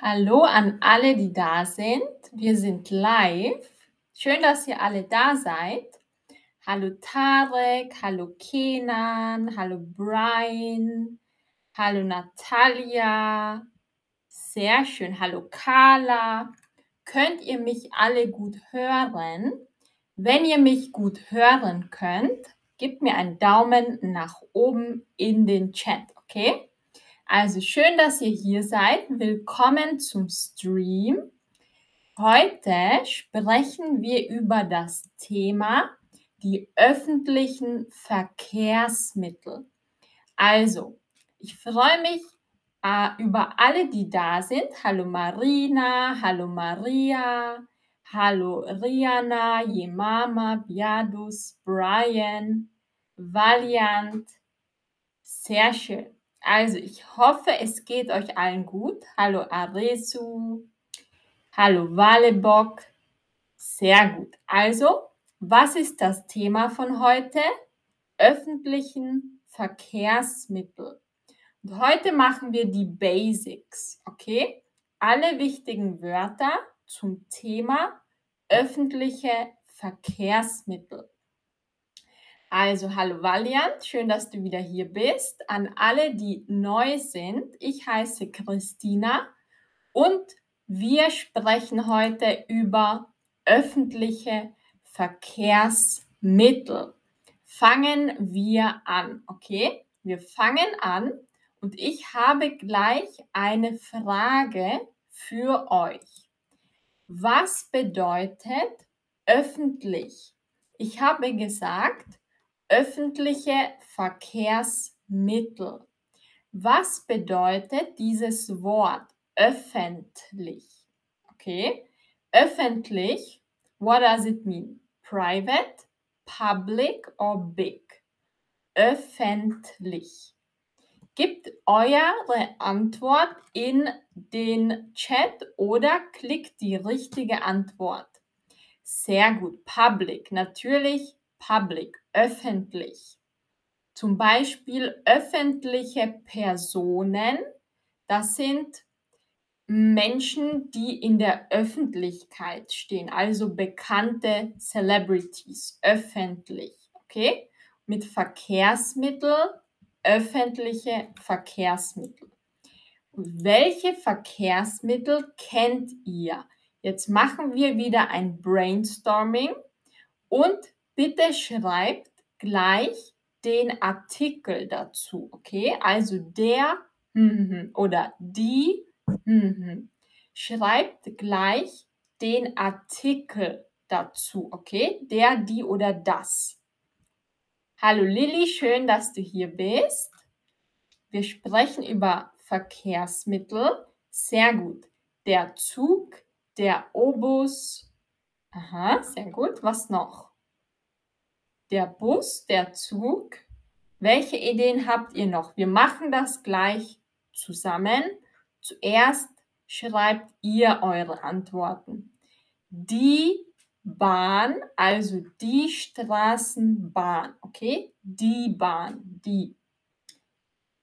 Hallo an alle, die da sind. Wir sind live. Schön, dass ihr alle da seid. Hallo Tarek, hallo Kenan, hallo Brian, hallo Natalia. Sehr schön. Hallo Carla. Könnt ihr mich alle gut hören? Wenn ihr mich gut hören könnt, gebt mir einen Daumen nach oben in den Chat, okay? Also schön, dass ihr hier seid. Willkommen zum Stream. Heute sprechen wir über das Thema die öffentlichen Verkehrsmittel. Also, ich freue mich äh, über alle, die da sind. Hallo Marina, hallo Maria, hallo Rihanna, Jemama, Biadus, Brian, Valiant. Sehr schön. Also, ich hoffe, es geht euch allen gut. Hallo Aresu, hallo Walebock. Sehr gut. Also, was ist das Thema von heute? Öffentlichen Verkehrsmittel. Und heute machen wir die Basics, okay? Alle wichtigen Wörter zum Thema öffentliche Verkehrsmittel. Also, hallo Valiant, schön, dass du wieder hier bist. An alle, die neu sind, ich heiße Christina und wir sprechen heute über öffentliche Verkehrsmittel. Fangen wir an, okay? Wir fangen an und ich habe gleich eine Frage für euch. Was bedeutet öffentlich? Ich habe gesagt, öffentliche Verkehrsmittel. Was bedeutet dieses Wort öffentlich? Okay, öffentlich, what does it mean? Private, public or big? Öffentlich. Gebt eure Antwort in den Chat oder klickt die richtige Antwort. Sehr gut. Public. Natürlich public. Öffentlich. Zum Beispiel öffentliche Personen. Das sind Menschen, die in der Öffentlichkeit stehen, also bekannte Celebrities, öffentlich, okay? Mit Verkehrsmittel, öffentliche Verkehrsmittel. welche Verkehrsmittel kennt ihr? Jetzt machen wir wieder ein Brainstorming und bitte schreibt gleich den Artikel dazu, okay? Also der oder die. Schreibt gleich den Artikel dazu, okay? Der, die oder das. Hallo Lilly, schön, dass du hier bist. Wir sprechen über Verkehrsmittel. Sehr gut. Der Zug, der Obus. Aha, sehr gut. Was noch? Der Bus, der Zug. Welche Ideen habt ihr noch? Wir machen das gleich zusammen. Zuerst schreibt ihr eure Antworten. Die Bahn, also die Straßenbahn, okay? Die Bahn, die.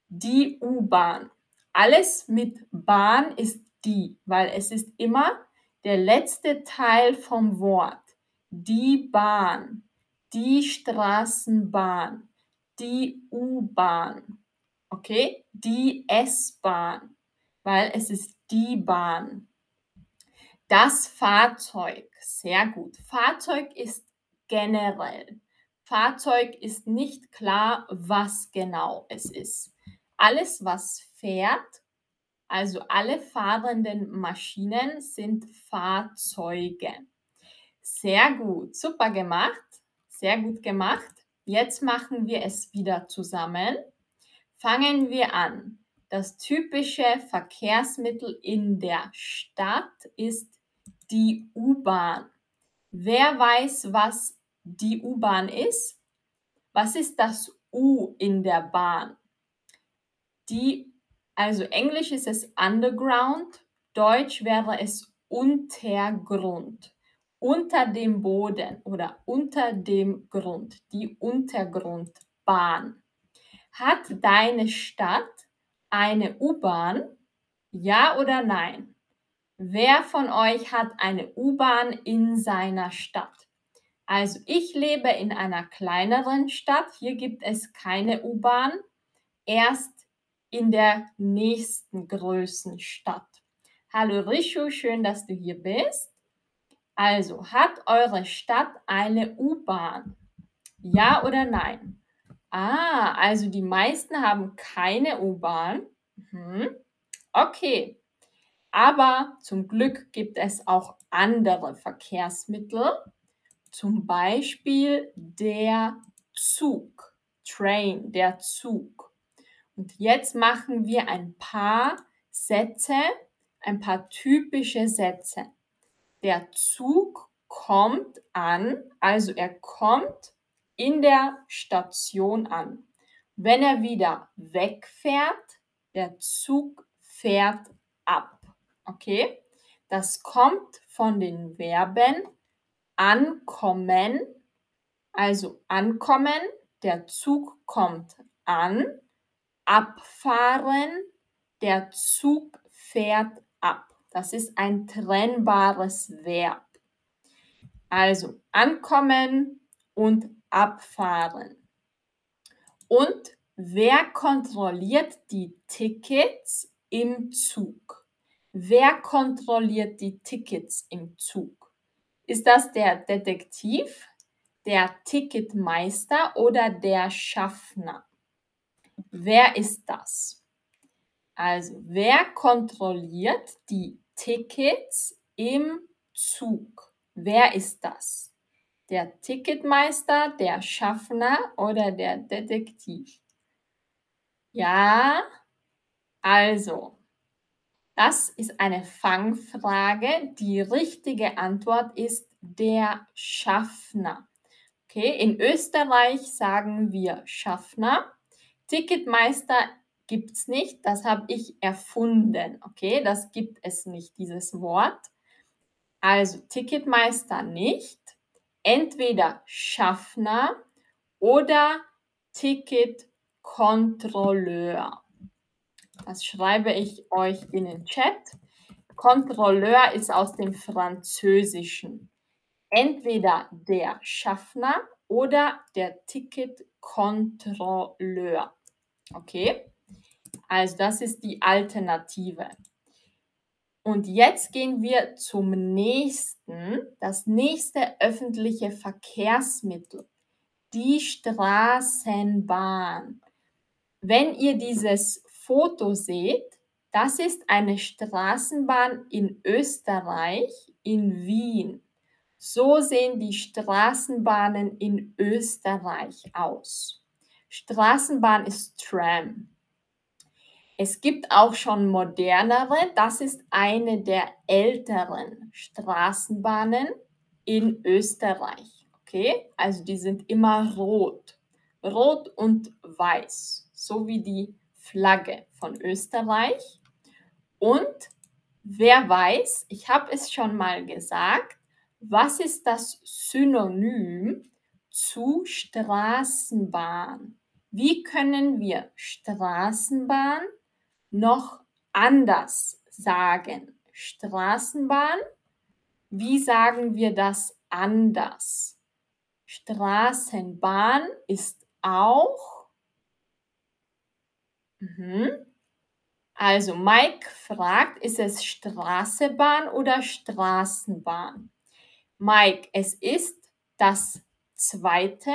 Die U-Bahn. Alles mit Bahn ist die, weil es ist immer der letzte Teil vom Wort. Die Bahn, die Straßenbahn, die U-Bahn, okay? Die S-Bahn, weil es ist die Bahn. Das Fahrzeug, sehr gut. Fahrzeug ist generell. Fahrzeug ist nicht klar, was genau es ist. Alles, was fährt, also alle fahrenden Maschinen sind Fahrzeuge. Sehr gut, super gemacht, sehr gut gemacht. Jetzt machen wir es wieder zusammen. Fangen wir an. Das typische Verkehrsmittel in der Stadt ist die U-Bahn. Wer weiß, was die U-Bahn ist? Was ist das U in der Bahn? Die, also Englisch ist es Underground, Deutsch wäre es Untergrund. Unter dem Boden oder unter dem Grund, die Untergrundbahn. Hat deine Stadt eine U-Bahn? Ja oder nein? Wer von euch hat eine U-Bahn in seiner Stadt? Also ich lebe in einer kleineren Stadt. Hier gibt es keine U-Bahn. Erst in der nächsten größten Stadt. Hallo Rishu, schön, dass du hier bist. Also, hat eure Stadt eine U-Bahn? Ja oder nein? Ah, also die meisten haben keine U-Bahn. Mhm. Okay. Aber zum Glück gibt es auch andere Verkehrsmittel, zum Beispiel der Zug, Train, der Zug. Und jetzt machen wir ein paar Sätze, ein paar typische Sätze. Der Zug kommt an, also er kommt in der Station an. Wenn er wieder wegfährt, der Zug fährt ab. Okay? Das kommt von den Verben ankommen, also ankommen, der Zug kommt an, abfahren, der Zug fährt ab. Das ist ein trennbares Verb. Also ankommen und abfahren. Und wer kontrolliert die Tickets im Zug? Wer kontrolliert die Tickets im Zug? Ist das der Detektiv, der Ticketmeister oder der Schaffner? Wer ist das? Also, wer kontrolliert die Tickets im Zug? Wer ist das? Der Ticketmeister, der Schaffner oder der Detektiv? Ja, also, das ist eine Fangfrage. Die richtige Antwort ist der Schaffner. Okay, in Österreich sagen wir Schaffner. Ticketmeister gibt es nicht, das habe ich erfunden. Okay, das gibt es nicht, dieses Wort. Also Ticketmeister nicht, entweder Schaffner oder Ticketkontrolleur. Das schreibe ich euch in den Chat. Kontrolleur ist aus dem Französischen. Entweder der Schaffner oder der Ticketkontrolleur. Okay? Also das ist die Alternative. Und jetzt gehen wir zum nächsten, das nächste öffentliche Verkehrsmittel, die Straßenbahn. Wenn ihr dieses Foto seht, das ist eine Straßenbahn in Österreich, in Wien. So sehen die Straßenbahnen in Österreich aus. Straßenbahn ist Tram. Es gibt auch schon modernere, das ist eine der älteren Straßenbahnen in Österreich. Okay, also die sind immer rot. Rot und weiß, so wie die Flagge von Österreich. Und wer weiß, ich habe es schon mal gesagt, was ist das Synonym zu Straßenbahn? Wie können wir Straßenbahn noch anders sagen? Straßenbahn, wie sagen wir das anders? Straßenbahn ist auch. Mhm. Also Mike fragt, ist es Straßenbahn oder Straßenbahn? Mike, es ist das zweite,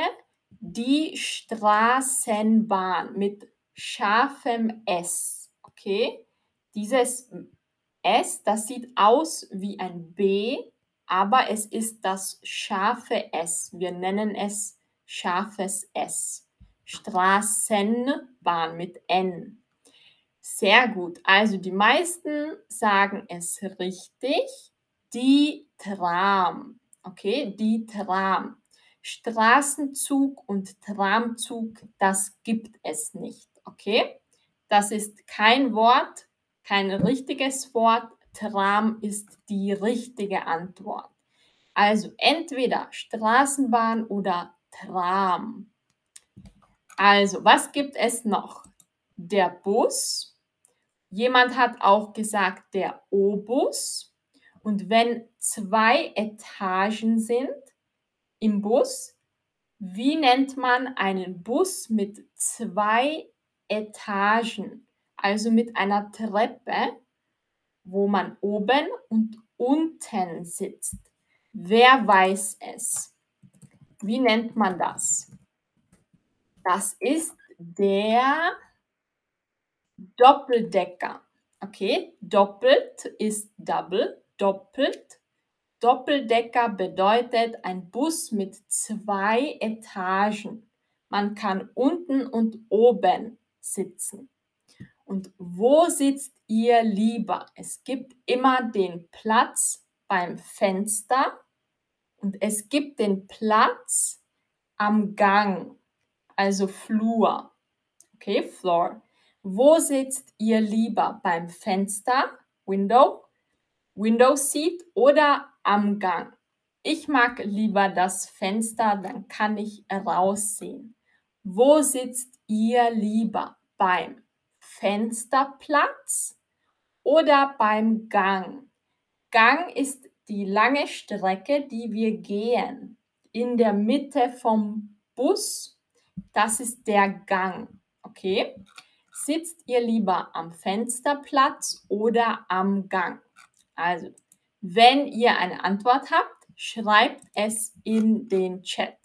die Straßenbahn mit scharfem S. Okay? Dieses S, das sieht aus wie ein B, aber es ist das scharfe S. Wir nennen es scharfes S. Straßenbahn mit N. Sehr gut. Also die meisten sagen es richtig. Die Tram. Okay, die Tram. Straßenzug und Tramzug, das gibt es nicht. Okay, das ist kein Wort, kein richtiges Wort. Tram ist die richtige Antwort. Also entweder Straßenbahn oder Tram. Also, was gibt es noch? Der Bus. Jemand hat auch gesagt, der O-Bus. Und wenn zwei Etagen sind im Bus, wie nennt man einen Bus mit zwei Etagen, also mit einer Treppe, wo man oben und unten sitzt? Wer weiß es? Wie nennt man das? Das ist der Doppeldecker. Okay, doppelt ist double, doppelt. Doppeldecker bedeutet ein Bus mit zwei Etagen. Man kann unten und oben sitzen. Und wo sitzt ihr lieber? Es gibt immer den Platz beim Fenster und es gibt den Platz am Gang, also Flur. Okay, Floor. Wo sitzt ihr lieber? Beim Fenster, Window, Window Seat oder am Gang? Ich mag lieber das Fenster, dann kann ich raussehen. Wo sitzt ihr lieber? Beim Fensterplatz oder beim Gang? Gang ist die lange Strecke, die wir gehen. In der Mitte vom Bus, das ist der Gang. Okay? Sitzt ihr lieber am Fensterplatz oder am Gang? Also, wenn ihr eine Antwort habt, schreibt es in den Chat.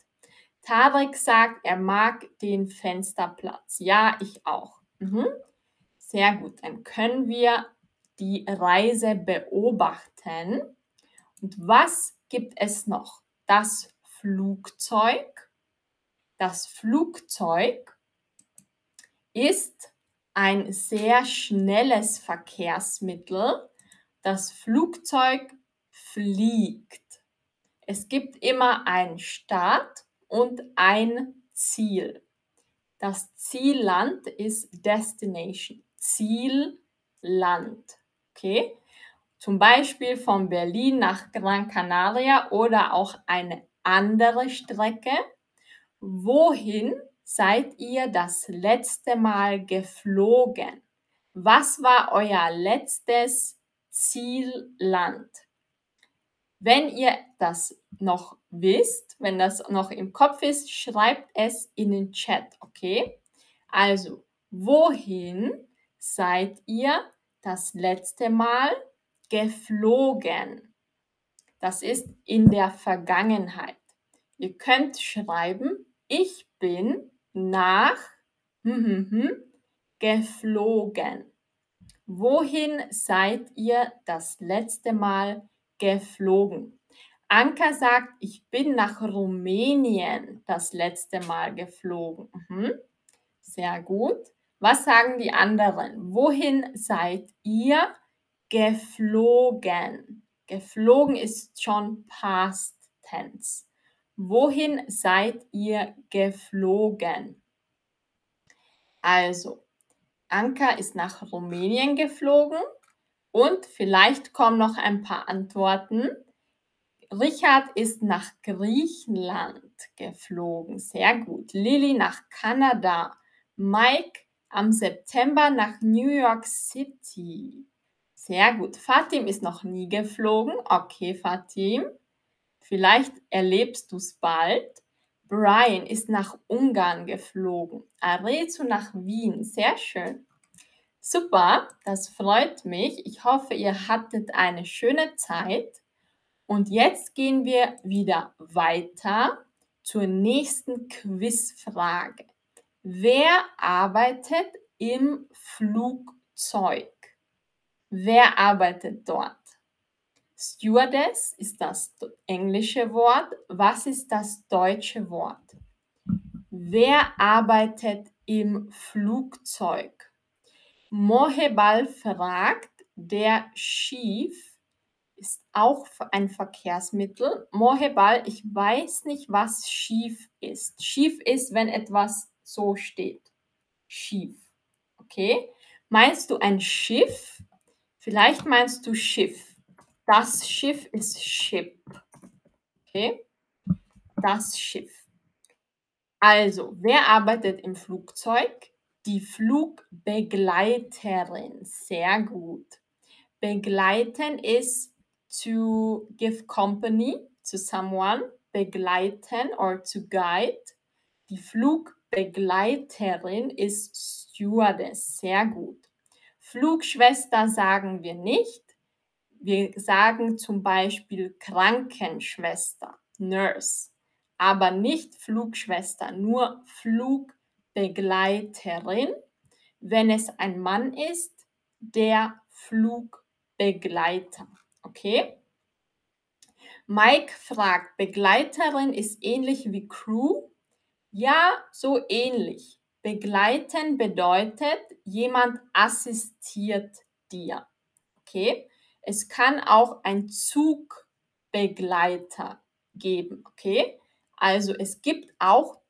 Tarek sagt, er mag den Fensterplatz. Ja, ich auch. Mhm. Sehr gut, dann können wir die Reise beobachten. Und was gibt es noch? Das Flugzeug. Das Flugzeug ist ein sehr schnelles Verkehrsmittel. Das Flugzeug fliegt. Es gibt immer einen Start und ein Ziel. Das Zielland ist Destination. Zielland. Okay? Zum Beispiel von Berlin nach Gran Canaria oder auch eine andere Strecke. Wohin seid ihr das letzte Mal geflogen? Was war euer letztes Zielland? Wenn ihr das noch wisst, wenn das noch im Kopf ist, schreibt es in den Chat, okay? Also, wohin seid ihr das letzte Mal geflogen? Das ist in der Vergangenheit. Ihr könnt schreiben, ich bin nach hm, hm, hm, geflogen. Wohin seid ihr das letzte Mal geflogen? Anka sagt, ich bin nach Rumänien das letzte Mal geflogen. Mhm. Sehr gut. Was sagen die anderen? Wohin seid ihr geflogen? Geflogen ist schon past tense. Wohin seid ihr geflogen? Also, Anka ist nach Rumänien geflogen und vielleicht kommen noch ein paar Antworten. Richard ist nach Griechenland geflogen. Sehr gut. Lilly nach Kanada. Mike am September nach New York City. Sehr gut. Fatim ist noch nie geflogen. Okay, Fatim. Vielleicht erlebst du es bald. Brian ist nach Ungarn geflogen. Arezu nach Wien. Sehr schön. Super, das freut mich. Ich hoffe, ihr hattet eine schöne Zeit. Und jetzt gehen wir wieder weiter zur nächsten Quizfrage. Wer arbeitet im Flugzeug? Wer arbeitet dort? Stewardess ist das englische Wort. Was ist das deutsche Wort? Wer arbeitet im Flugzeug? Mohebal fragt, der Schief ist auch ein Verkehrsmittel. Mohebal, ich weiß nicht, was schief ist. Schief ist, wenn etwas so steht. Schief. Okay? Meinst du ein Schiff? Vielleicht meinst du Schiff. Das Schiff ist Ship. Okay? Das Schiff. Also, wer arbeitet im Flugzeug? Die Flugbegleiterin. Sehr gut. Begleiten ist to give company to someone, begleiten or to guide. Die Flugbegleiterin ist Stewardess. Sehr gut. Flugschwester sagen wir nicht. Wir sagen zum Beispiel Krankenschwester, Nurse, aber nicht Flugschwester, nur Flugbegleiterin. Wenn es ein Mann ist, der Flugbegleiter. Okay? Mike fragt, Begleiterin ist ähnlich wie Crew? Ja, so ähnlich. Begleiten bedeutet, jemand assistiert dir. Okay? Es kann auch ein Zugbegleiter geben. Okay? Also es gibt auch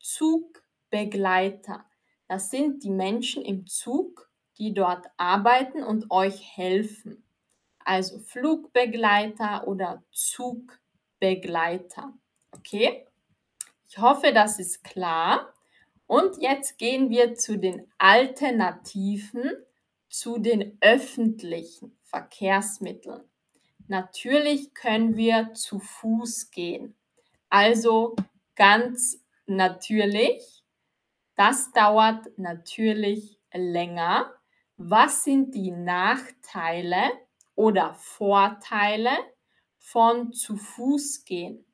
Zugbegleiter. Das sind die Menschen im Zug, die dort arbeiten und euch helfen. Also Flugbegleiter oder Zugbegleiter. Okay? Ich hoffe, das ist klar. Und jetzt gehen wir zu den Alternativen zu den öffentlichen Verkehrsmitteln. Natürlich können wir zu Fuß gehen. Also ganz natürlich. Das dauert natürlich länger. Was sind die Nachteile oder Vorteile von zu Fuß gehen?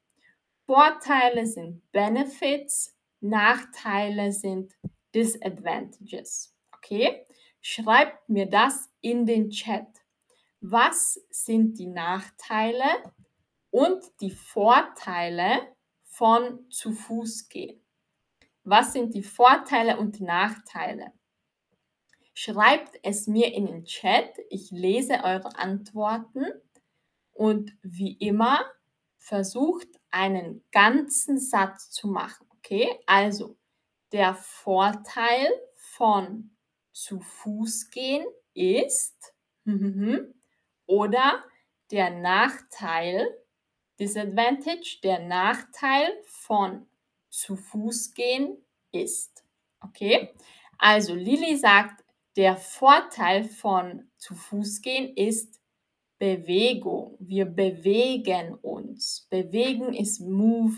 Vorteile sind Benefits, Nachteile sind Disadvantages. Okay? Schreibt mir das in den Chat. Was sind die Nachteile und die Vorteile von zu Fuß gehen? Was sind die Vorteile und Nachteile? Schreibt es mir in den Chat. Ich lese eure Antworten und wie immer versucht einen ganzen Satz zu machen. Okay, also der Vorteil von zu Fuß gehen ist oder der Nachteil, Disadvantage, der Nachteil von zu Fuß gehen ist. Okay, also Lilly sagt, der Vorteil von zu Fuß gehen ist Bewegung. Wir bewegen uns. Bewegen ist move,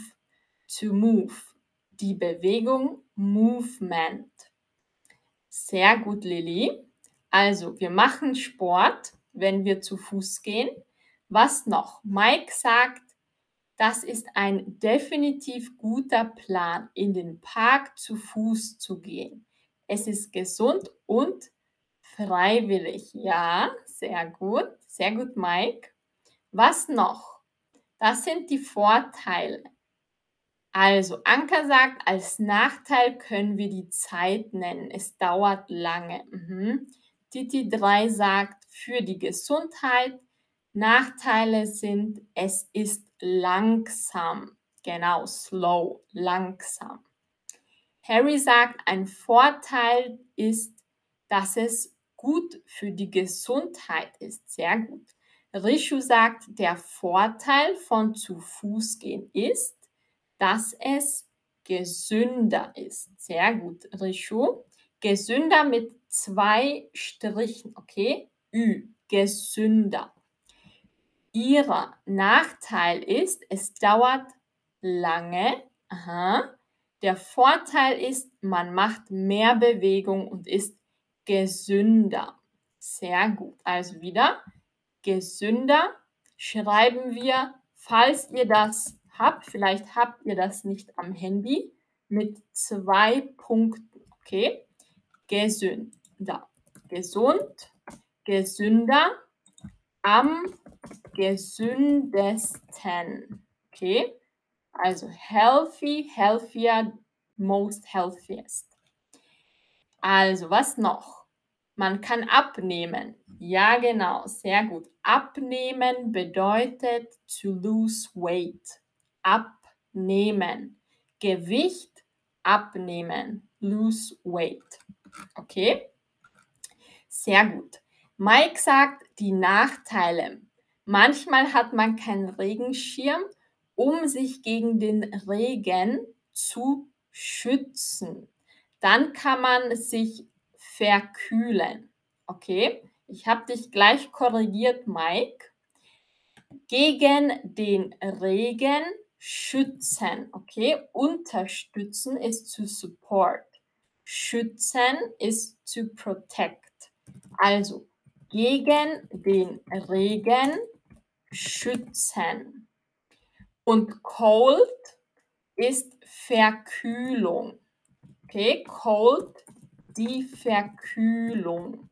to move. Die Bewegung Movement. Sehr gut, Lilly. Also, wir machen Sport, wenn wir zu Fuß gehen. Was noch? Mike sagt, das ist ein definitiv guter Plan, in den Park zu Fuß zu gehen. Es ist gesund und freiwillig. Ja, sehr gut. Sehr gut, Mike. Was noch? Das sind die Vorteile. Also, Anka sagt, als Nachteil können wir die Zeit nennen. Es dauert lange. Mhm. Titi 3 sagt, für die Gesundheit. Nachteile sind, es ist langsam. Genau, slow, langsam. Harry sagt, ein Vorteil ist, dass es gut für die Gesundheit ist. Sehr gut. Rishu sagt, der Vorteil von zu Fuß gehen ist, dass es gesünder ist. Sehr gut, Rishu. Gesünder mit zwei Strichen, okay? Ü, gesünder. Ihrer Nachteil ist, es dauert lange. Aha. Der Vorteil ist, man macht mehr Bewegung und ist gesünder. Sehr gut. Also wieder gesünder schreiben wir, falls ihr das habt, vielleicht habt ihr das nicht am Handy, mit zwei Punkten. Okay? Gesünder. Gesund, gesünder, am gesündesten. Okay? Also healthy, healthier, most healthiest. Also, was noch? Man kann abnehmen. Ja, genau, sehr gut. Abnehmen bedeutet to lose weight. Abnehmen. Gewicht abnehmen. Lose weight. Okay? Sehr gut. Mike sagt die Nachteile. Manchmal hat man keinen Regenschirm um sich gegen den Regen zu schützen. Dann kann man sich verkühlen. Okay, ich habe dich gleich korrigiert, Mike. Gegen den Regen schützen, okay? Unterstützen ist to support. Schützen ist to protect. Also gegen den Regen schützen. Und cold ist Verkühlung. Okay, cold, die Verkühlung.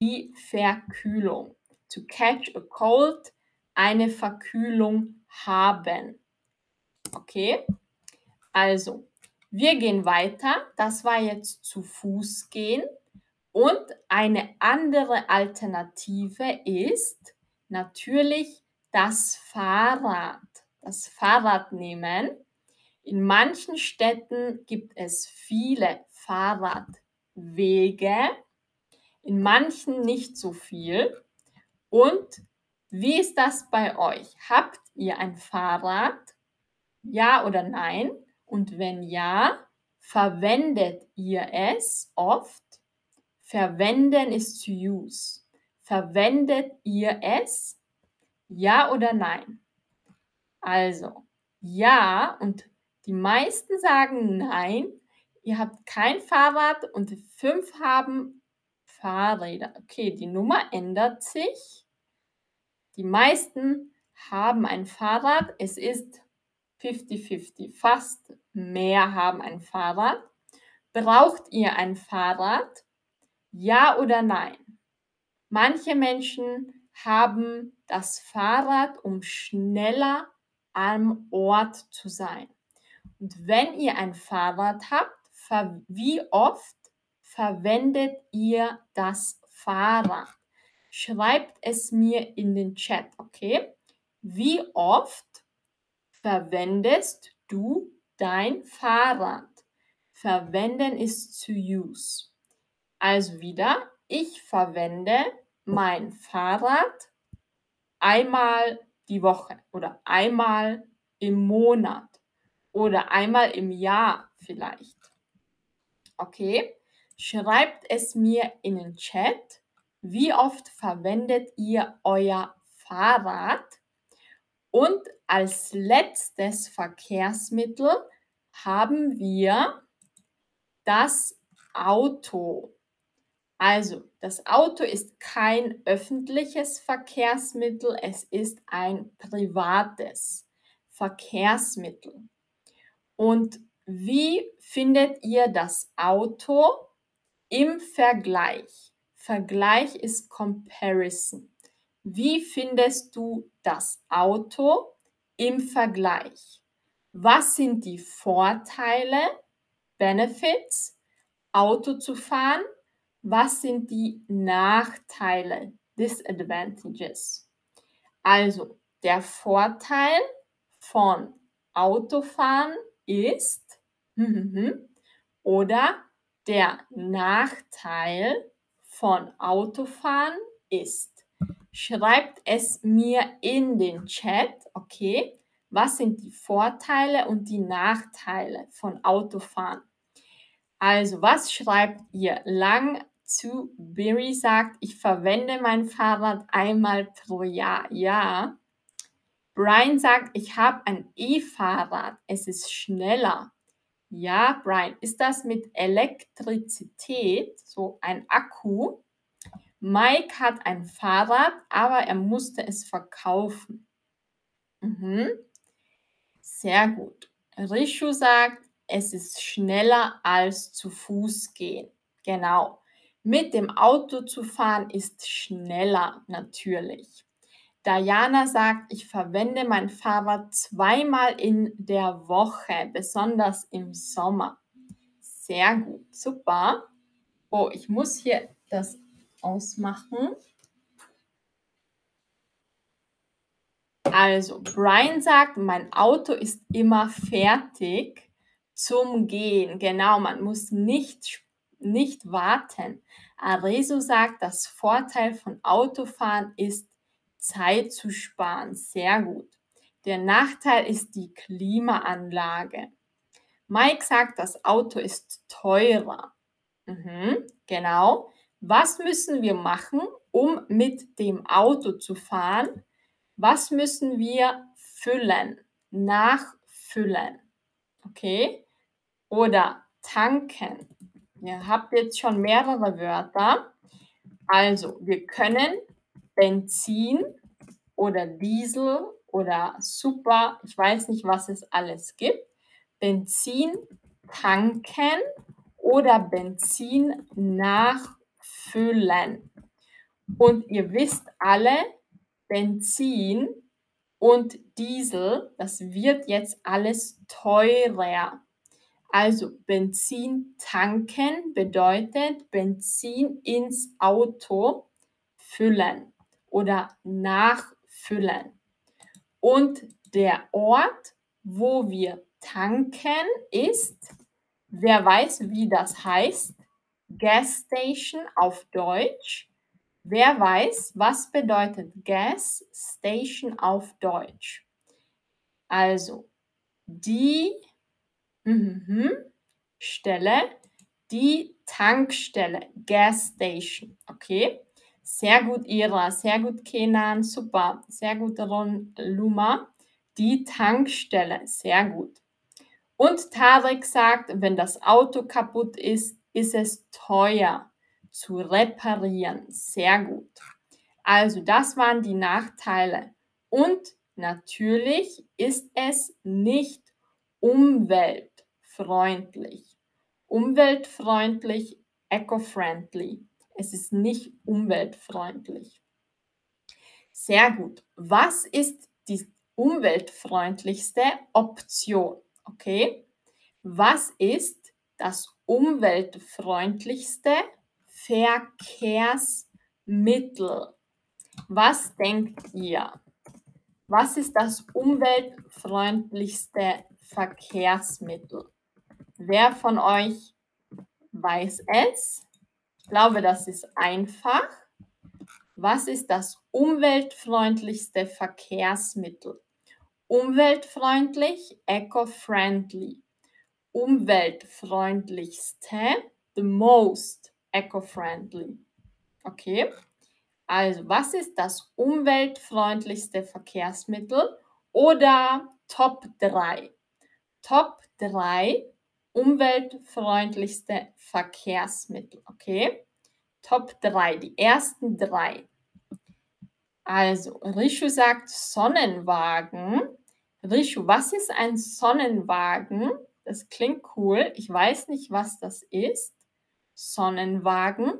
Die Verkühlung. To catch a cold, eine Verkühlung haben. Okay, also wir gehen weiter. Das war jetzt zu Fuß gehen. Und eine andere Alternative ist natürlich das Fahrrad. Das Fahrrad nehmen. In manchen Städten gibt es viele Fahrradwege, in manchen nicht so viel. Und wie ist das bei euch? Habt ihr ein Fahrrad? Ja oder nein? Und wenn ja, verwendet ihr es oft? Verwenden ist to use. Verwendet ihr es? Ja oder nein? Also, ja und die meisten sagen nein. Ihr habt kein Fahrrad und fünf haben Fahrräder. Okay, die Nummer ändert sich. Die meisten haben ein Fahrrad. Es ist 50-50. Fast mehr haben ein Fahrrad. Braucht ihr ein Fahrrad? Ja oder nein? Manche Menschen haben das Fahrrad, um schneller am Ort zu sein. Und wenn ihr ein Fahrrad habt, wie oft verwendet ihr das Fahrrad? Schreibt es mir in den Chat, okay? Wie oft verwendest du dein Fahrrad? Verwenden ist to use. Also wieder, ich verwende mein Fahrrad einmal die Woche oder einmal im Monat oder einmal im Jahr vielleicht. Okay, schreibt es mir in den Chat. Wie oft verwendet ihr euer Fahrrad? Und als letztes Verkehrsmittel haben wir das Auto. Also, das Auto ist kein öffentliches Verkehrsmittel, es ist ein privates Verkehrsmittel. Und wie findet ihr das Auto im Vergleich? Vergleich ist Comparison. Wie findest du das Auto im Vergleich? Was sind die Vorteile, Benefits, Auto zu fahren? Was sind die Nachteile, Disadvantages? Also, der Vorteil von Autofahren ist oder der Nachteil von Autofahren ist. Schreibt es mir in den Chat, okay? Was sind die Vorteile und die Nachteile von Autofahren? Also, was schreibt ihr? Lang zu Berry sagt, ich verwende mein Fahrrad einmal pro Jahr. Ja. Brian sagt, ich habe ein E-Fahrrad. Es ist schneller. Ja, Brian, ist das mit Elektrizität, so ein Akku? Mike hat ein Fahrrad, aber er musste es verkaufen. Mhm. Sehr gut. Rishu sagt, es ist schneller als zu Fuß gehen. Genau. Mit dem Auto zu fahren ist schneller natürlich. Diana sagt, ich verwende mein Fahrrad zweimal in der Woche, besonders im Sommer. Sehr gut, super. Oh, ich muss hier das ausmachen. Also, Brian sagt, mein Auto ist immer fertig zum Gehen. Genau, man muss nicht nicht warten. Areso sagt, das Vorteil von Autofahren ist, Zeit zu sparen. Sehr gut. Der Nachteil ist die Klimaanlage. Mike sagt, das Auto ist teurer. Mhm, genau. Was müssen wir machen, um mit dem Auto zu fahren? Was müssen wir füllen? Nachfüllen. Okay? Oder tanken. Ihr habt jetzt schon mehrere Wörter. Also, wir können Benzin oder Diesel oder Super, ich weiß nicht, was es alles gibt, Benzin tanken oder Benzin nachfüllen. Und ihr wisst alle, Benzin und Diesel, das wird jetzt alles teurer. Also Benzin tanken bedeutet Benzin ins Auto füllen oder nachfüllen. Und der Ort, wo wir tanken, ist, wer weiß, wie das heißt, Gas Station auf Deutsch. Wer weiß, was bedeutet Gas Station auf Deutsch? Also, die mhm, Stelle, die Tankstelle, Gas Station, okay? Sehr gut, Ira, sehr gut, Kenan, super, sehr gut, Ron, Luma. Die Tankstelle, sehr gut. Und Tarek sagt, wenn das Auto kaputt ist, ist es teuer zu reparieren. Sehr gut. Also das waren die Nachteile. Und natürlich ist es nicht umweltfreundlich. Umweltfreundlich, eco-friendly. Es ist nicht umweltfreundlich. Sehr gut. Was ist die umweltfreundlichste Option? Okay. Was ist das umweltfreundlichste Verkehrsmittel? Was denkt ihr? Was ist das umweltfreundlichste Verkehrsmittel? Wer von euch weiß es? Ich glaube, das ist einfach. Was ist das umweltfreundlichste Verkehrsmittel? Umweltfreundlich, eco-friendly. Umweltfreundlichste, the most eco-friendly. Okay? Also, was ist das umweltfreundlichste Verkehrsmittel? Oder Top 3. Top 3 umweltfreundlichste Verkehrsmittel. Okay? Top 3, die ersten drei. Also, Rishu sagt Sonnenwagen. Rishu, was ist ein Sonnenwagen? Das klingt cool. Ich weiß nicht, was das ist. Sonnenwagen.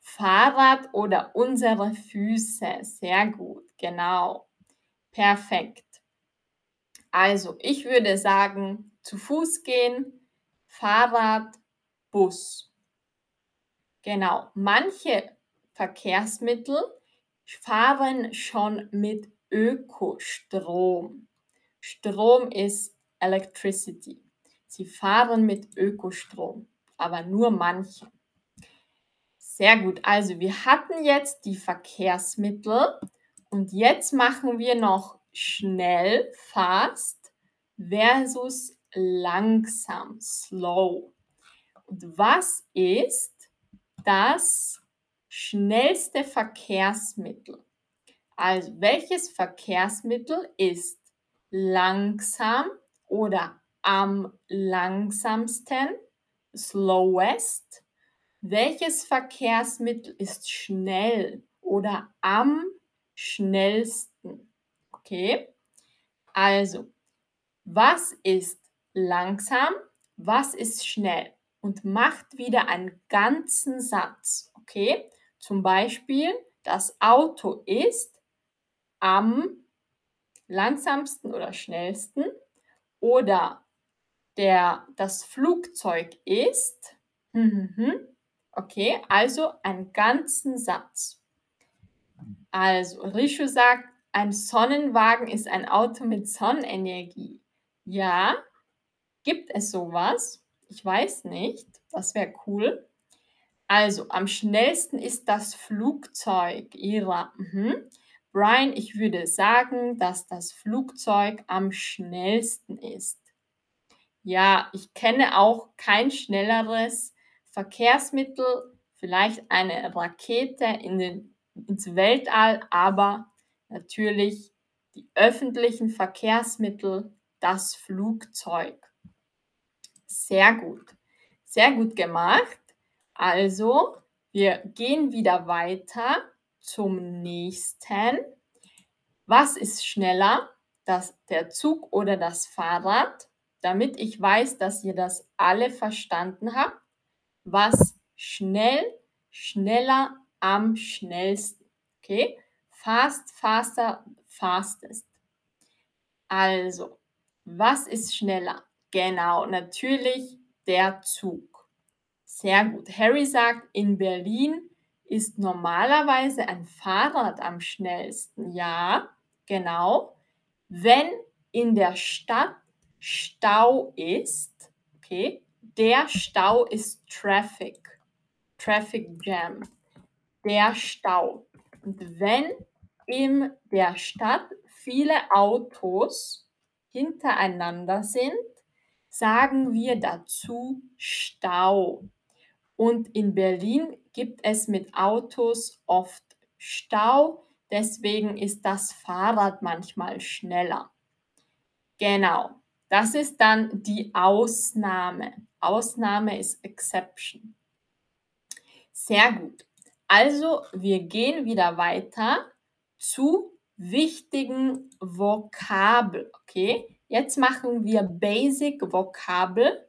Fahrrad oder unsere Füße. Sehr gut, genau. Perfekt. Also, ich würde sagen, zu Fuß gehen, Fahrrad, Bus. Genau, manche Verkehrsmittel fahren schon mit Ökostrom. Strom ist Electricity. Sie fahren mit Ökostrom, aber nur manche. Sehr gut, also wir hatten jetzt die Verkehrsmittel und jetzt machen wir noch schnell, fast versus langsam, slow. Und was ist das schnellste Verkehrsmittel? Also welches Verkehrsmittel ist langsam oder am langsamsten, slowest? Welches Verkehrsmittel ist schnell oder am schnellsten? Okay, also was ist langsam, was ist schnell? Und macht wieder einen ganzen Satz. Okay, zum Beispiel, das Auto ist am langsamsten oder schnellsten oder der, das Flugzeug ist. Okay, also einen ganzen Satz. Also, Rishu sagt, ein Sonnenwagen ist ein Auto mit Sonnenenergie. Ja, gibt es sowas? Ich weiß nicht. Das wäre cool. Also, am schnellsten ist das Flugzeug. Ira. Mhm. Brian, ich würde sagen, dass das Flugzeug am schnellsten ist. Ja, ich kenne auch kein schnelleres Verkehrsmittel, vielleicht eine Rakete in den, ins Weltall, aber natürlich die öffentlichen Verkehrsmittel, das Flugzeug. Sehr gut. Sehr gut gemacht. Also, wir gehen wieder weiter zum nächsten. Was ist schneller, das, der Zug oder das Fahrrad? Damit ich weiß, dass ihr das alle verstanden habt. Was schnell, schneller, am schnellsten. Okay? Fast, faster, fastest. Also, was ist schneller? Genau, natürlich der Zug. Sehr gut. Harry sagt, in Berlin ist normalerweise ein Fahrrad am schnellsten. Ja, genau. Wenn in der Stadt Stau ist, okay, der Stau ist Traffic, Traffic Jam, der Stau. Und wenn in der Stadt viele Autos hintereinander sind, sagen wir dazu Stau. Und in Berlin gibt es mit Autos oft Stau, deswegen ist das Fahrrad manchmal schneller. Genau, das ist dann die Ausnahme. Ausnahme ist Exception. Sehr gut. Also, wir gehen wieder weiter zu wichtigen Vokabel. Okay, jetzt machen wir Basic Vokabel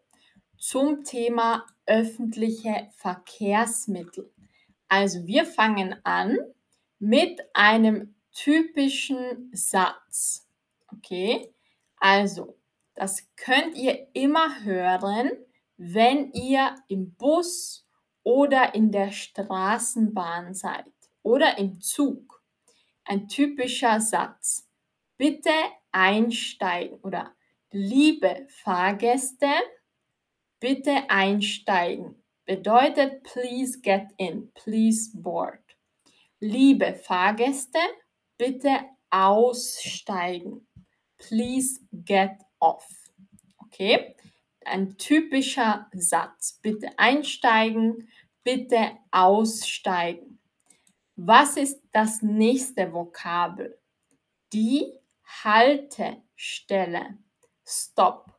zum Thema öffentliche Verkehrsmittel. Also wir fangen an mit einem typischen Satz. Okay, also das könnt ihr immer hören, wenn ihr im Bus oder in der Straßenbahn seid oder im Zug. Ein typischer Satz. Bitte einsteigen oder liebe Fahrgäste, bitte einsteigen. Bedeutet please get in, please board. Liebe Fahrgäste, bitte aussteigen. Please get off. Okay? Ein typischer Satz. Bitte einsteigen, bitte aussteigen. Was ist das nächste Vokabel? Die Haltestelle. Stop.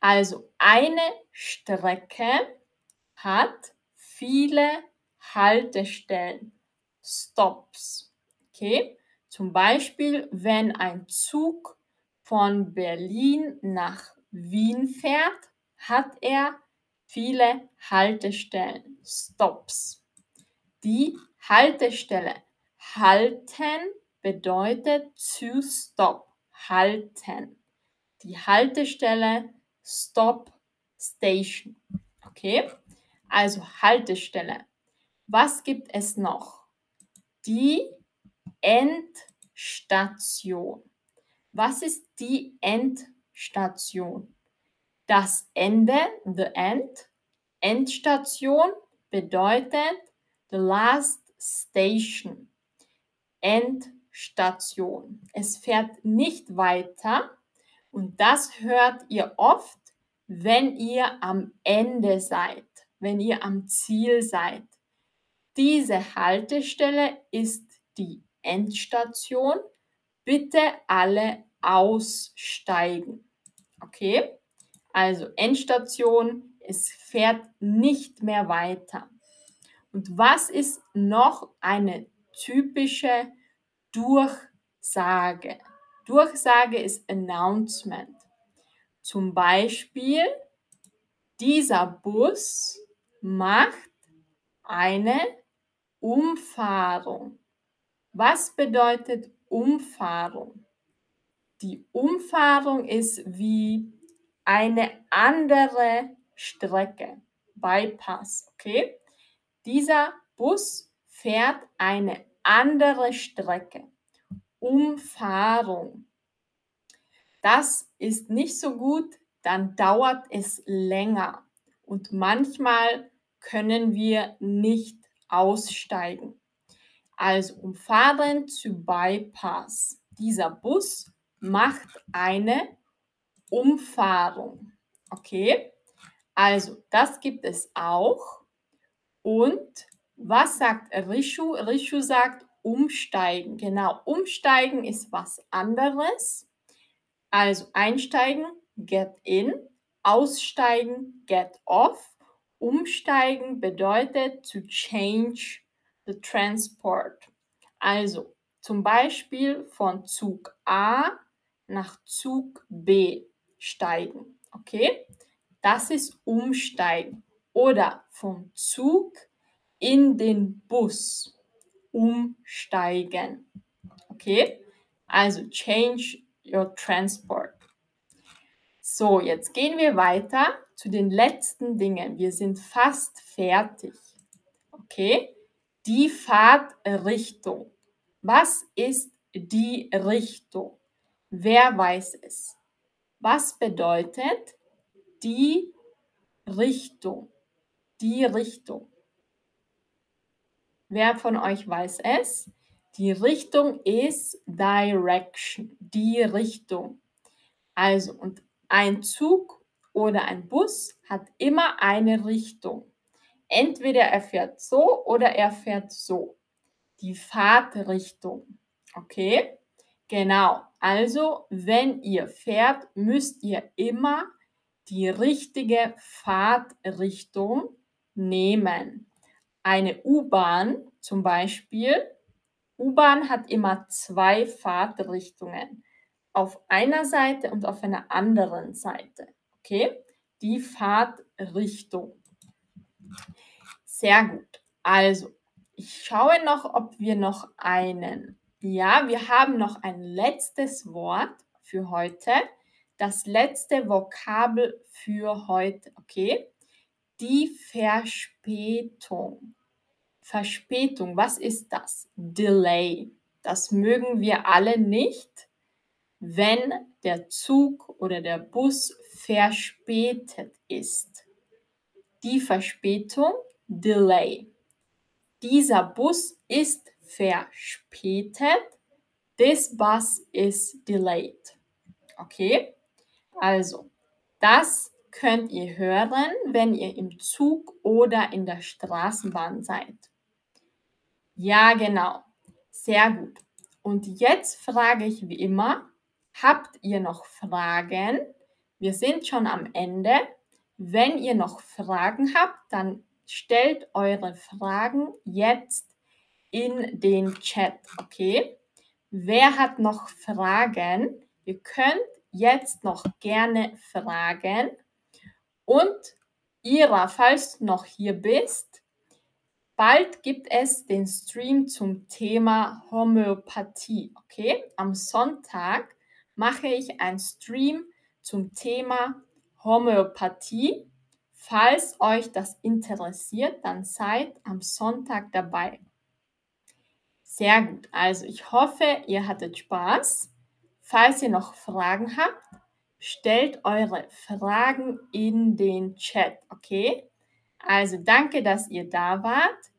Also eine Strecke hat viele Haltestellen. Stops. Okay? Zum Beispiel, wenn ein Zug von Berlin nach Wien fährt, hat er viele Haltestellen. Stops. Die Haltestelle halten bedeutet to stop. Halten. Die Haltestelle Stop Station. Okay? Also Haltestelle. Was gibt es noch? Die Endstation. Was ist die Endstation? Das Ende, the end. Endstation bedeutet the last station. Endstation. Es fährt nicht weiter und das hört ihr oft, wenn ihr am Ende seid, wenn ihr am Ziel seid. Diese Haltestelle ist die Endstation. Bitte alle aussteigen. Okay? Also Endstation, es fährt nicht mehr weiter. Und was ist noch eine typische Durchsage? Durchsage ist Announcement. Zum Beispiel, dieser Bus macht eine Umfahrung. Was bedeutet Umfahrung? Die Umfahrung ist wie eine andere Strecke. Bypass, okay? Dieser Bus fährt eine andere Strecke. Umfahrung. Das ist nicht so gut, dann dauert es länger und manchmal können wir nicht aussteigen. Also umfahren zu Bypass. Dieser Bus macht eine Umfahrung. Okay? Also das gibt es auch. Und was sagt Rishu? Rishu sagt umsteigen. Genau, umsteigen ist was anderes. Also einsteigen, get in, aussteigen, get off. Umsteigen bedeutet to change the transport. Also zum Beispiel von Zug A nach Zug B steigen. Okay? Das ist umsteigen. Oder vom Zug in den Bus umsteigen. Okay? Also change your transport. So, jetzt gehen wir weiter zu den letzten Dingen. Wir sind fast fertig. Okay? Die Fahrtrichtung. Was ist die Richtung? Wer weiß es? Was bedeutet die Richtung? Die Richtung. Wer von euch weiß es? Die Richtung ist Direction, die Richtung. Also, und ein Zug oder ein Bus hat immer eine Richtung. Entweder er fährt so oder er fährt so. Die Fahrtrichtung. Okay? Genau. Also, wenn ihr fährt, müsst ihr immer die richtige Fahrtrichtung nehmen. Eine U-Bahn zum Beispiel U-Bahn hat immer zwei Fahrtrichtungen. Auf einer Seite und auf einer anderen Seite. Okay? Die Fahrtrichtung. Sehr gut. Also, ich schaue noch, ob wir noch einen. Ja, wir haben noch ein letztes Wort für heute. Das letzte Vokabel für heute. Okay? Die Verspätung. Verspätung, was ist das? Delay. Das mögen wir alle nicht, wenn der Zug oder der Bus verspätet ist. Die Verspätung, Delay. Dieser Bus ist verspätet. This bus is delayed. Okay? Also, das könnt ihr hören, wenn ihr im Zug oder in der Straßenbahn seid. Ja, genau. Sehr gut. Und jetzt frage ich wie immer, habt ihr noch Fragen? Wir sind schon am Ende. Wenn ihr noch Fragen habt, dann stellt eure Fragen jetzt in den Chat, okay? Wer hat noch Fragen? Ihr könnt jetzt noch gerne fragen. Und Ira, falls du noch hier bist, Bald gibt es den Stream zum Thema Homöopathie. Okay, am Sonntag mache ich einen Stream zum Thema Homöopathie. Falls euch das interessiert, dann seid am Sonntag dabei. Sehr gut. Also ich hoffe, ihr hattet Spaß. Falls ihr noch Fragen habt, stellt eure Fragen in den Chat, okay? Also danke, dass ihr da wart.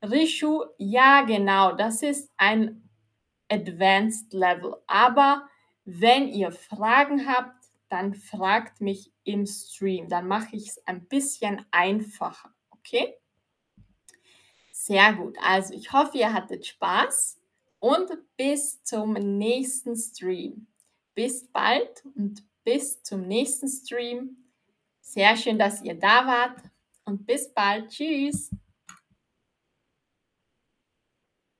Rishu, ja genau, das ist ein Advanced Level. Aber wenn ihr Fragen habt, dann fragt mich im Stream. Dann mache ich es ein bisschen einfacher. Okay? Sehr gut. Also ich hoffe, ihr hattet Spaß und bis zum nächsten Stream. Bis bald und bis zum nächsten Stream. Sehr schön, dass ihr da wart und bis bald. Tschüss.